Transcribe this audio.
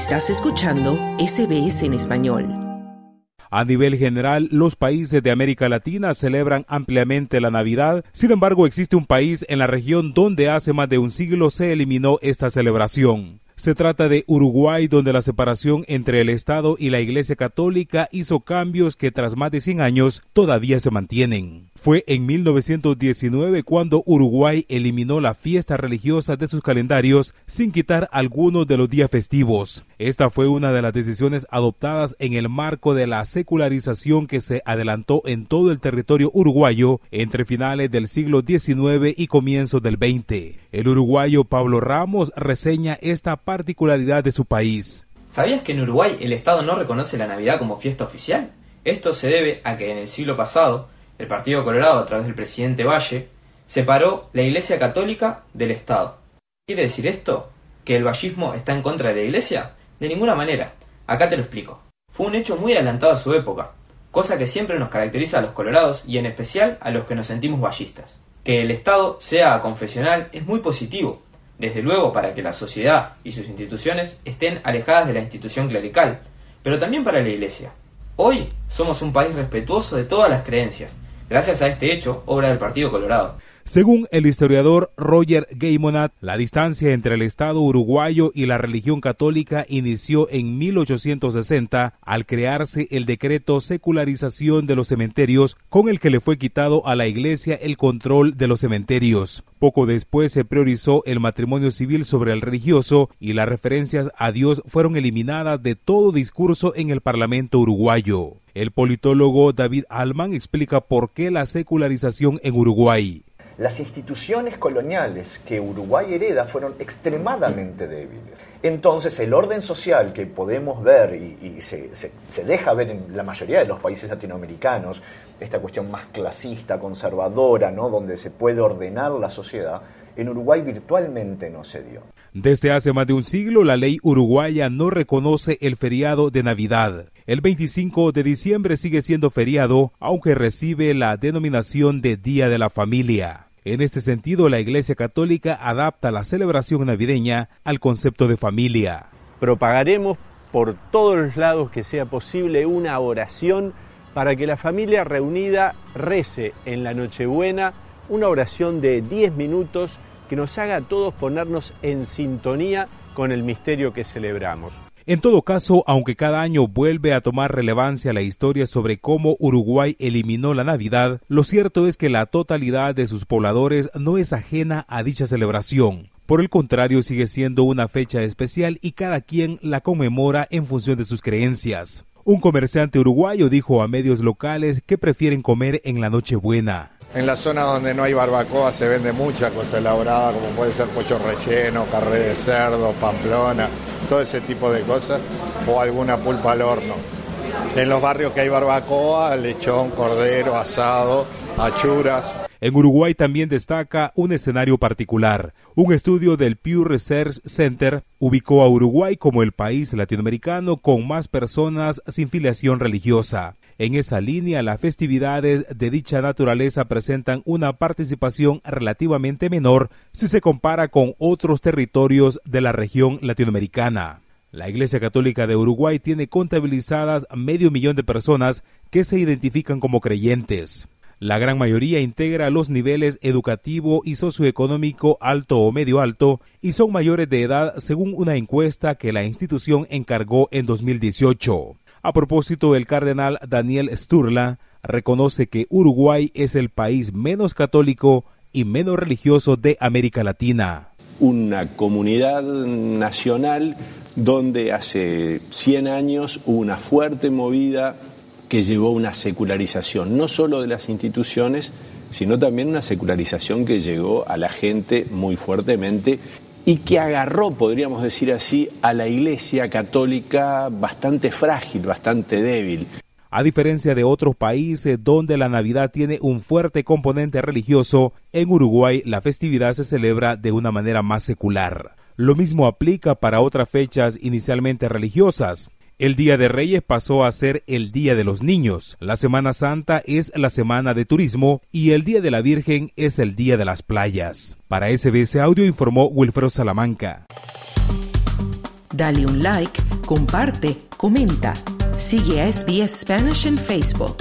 Estás escuchando SBS en español. A nivel general, los países de América Latina celebran ampliamente la Navidad. Sin embargo, existe un país en la región donde hace más de un siglo se eliminó esta celebración. Se trata de Uruguay, donde la separación entre el Estado y la Iglesia Católica hizo cambios que tras más de 100 años todavía se mantienen. Fue en 1919 cuando Uruguay eliminó la fiesta religiosa de sus calendarios sin quitar algunos de los días festivos. Esta fue una de las decisiones adoptadas en el marco de la secularización que se adelantó en todo el territorio uruguayo entre finales del siglo XIX y comienzos del XX. El uruguayo Pablo Ramos reseña esta particularidad de su país. ¿Sabías que en Uruguay el Estado no reconoce la Navidad como fiesta oficial? Esto se debe a que en el siglo pasado el Partido Colorado, a través del presidente Valle, separó la Iglesia Católica del Estado. ¿Quiere decir esto? ¿Que el vallismo está en contra de la Iglesia? De ninguna manera. Acá te lo explico. Fue un hecho muy adelantado a su época, cosa que siempre nos caracteriza a los colorados y en especial a los que nos sentimos vallistas. Que el Estado sea confesional es muy positivo, desde luego para que la sociedad y sus instituciones estén alejadas de la institución clerical, pero también para la Iglesia. Hoy somos un país respetuoso de todas las creencias, gracias a este hecho, obra del Partido Colorado. Según el historiador Roger Gaymonat, la distancia entre el Estado uruguayo y la religión católica inició en 1860 al crearse el decreto secularización de los cementerios con el que le fue quitado a la Iglesia el control de los cementerios. Poco después se priorizó el matrimonio civil sobre el religioso y las referencias a Dios fueron eliminadas de todo discurso en el Parlamento uruguayo. El politólogo David Alman explica por qué la secularización en Uruguay las instituciones coloniales que Uruguay hereda fueron extremadamente débiles. Entonces el orden social que podemos ver y, se, deja ver en la mayoría de los países latinoamericanos, esta cuestión más clasista, conservadora, ¿no? donde se puede ordenar la sociedad, en Uruguay virtualmente no se dio. Desde hace más de un siglo, la ley uruguaya no reconoce el feriado de Navidad. El 25 de diciembre sigue siendo feriado, aunque recibe la denominación de Día de la Familia. En este sentido, la Iglesia Católica adapta la celebración navideña al concepto de familia. Propagaremos por todos los lados que sea posible una oración para que la familia reunida rece en la Nochebuena una oración de 10 minutos que nos haga a todos ponernos en sintonía con el misterio que celebramos. En todo caso, aunque cada año vuelve a tomar relevancia la historia sobre cómo Uruguay eliminó la Navidad, lo cierto es que la totalidad de sus pobladores no es ajena a dicha celebración. Por el contrario, sigue siendo una fecha especial y cada quien la conmemora en función de sus creencias. Un comerciante uruguayo dijo a medios locales que prefieren comer en la Nochebuena. En la zona donde no hay barbacoa se vende mucha cosa elaborada, como puede ser pollo relleno, carne de cerdo, pamplona, todo ese tipo de cosas, o alguna pulpa al horno. En los barrios que hay barbacoa, lechón, cordero, asado, achuras. En Uruguay también destaca un escenario particular. Un estudio del Pew Research Center ubicó a Uruguay como el país latinoamericano con más personas sin filiación religiosa. En esa línea, las festividades de dicha naturaleza presentan una participación relativamente menor si se compara con otros territorios de la región latinoamericana. La Iglesia Católica de Uruguay tiene contabilizadas medio millón de personas que se identifican como creyentes. La gran mayoría integra los niveles educativo y socioeconómico alto o medio alto y son mayores de edad según una encuesta que la institución encargó en 2018. A propósito, el cardenal Daniel Sturla reconoce que Uruguay es el país menos católico y menos religioso de América Latina. Una comunidad nacional donde hace 100 años hubo una fuerte movida que llevó a una secularización, no solo de las instituciones, sino también una secularización que llegó a la gente muy fuertemente y que agarró, podríamos decir así, a la Iglesia católica bastante frágil, bastante débil. A diferencia de otros países donde la Navidad tiene un fuerte componente religioso, en Uruguay la festividad se celebra de una manera más secular. Lo mismo aplica para otras fechas inicialmente religiosas. El Día de Reyes pasó a ser el Día de los Niños, la Semana Santa es la Semana de Turismo y el Día de la Virgen es el Día de las Playas. Para SBS Audio informó Wilfredo Salamanca. Dale un like Comparte, comenta. Sigue a SBS Spanish en Facebook.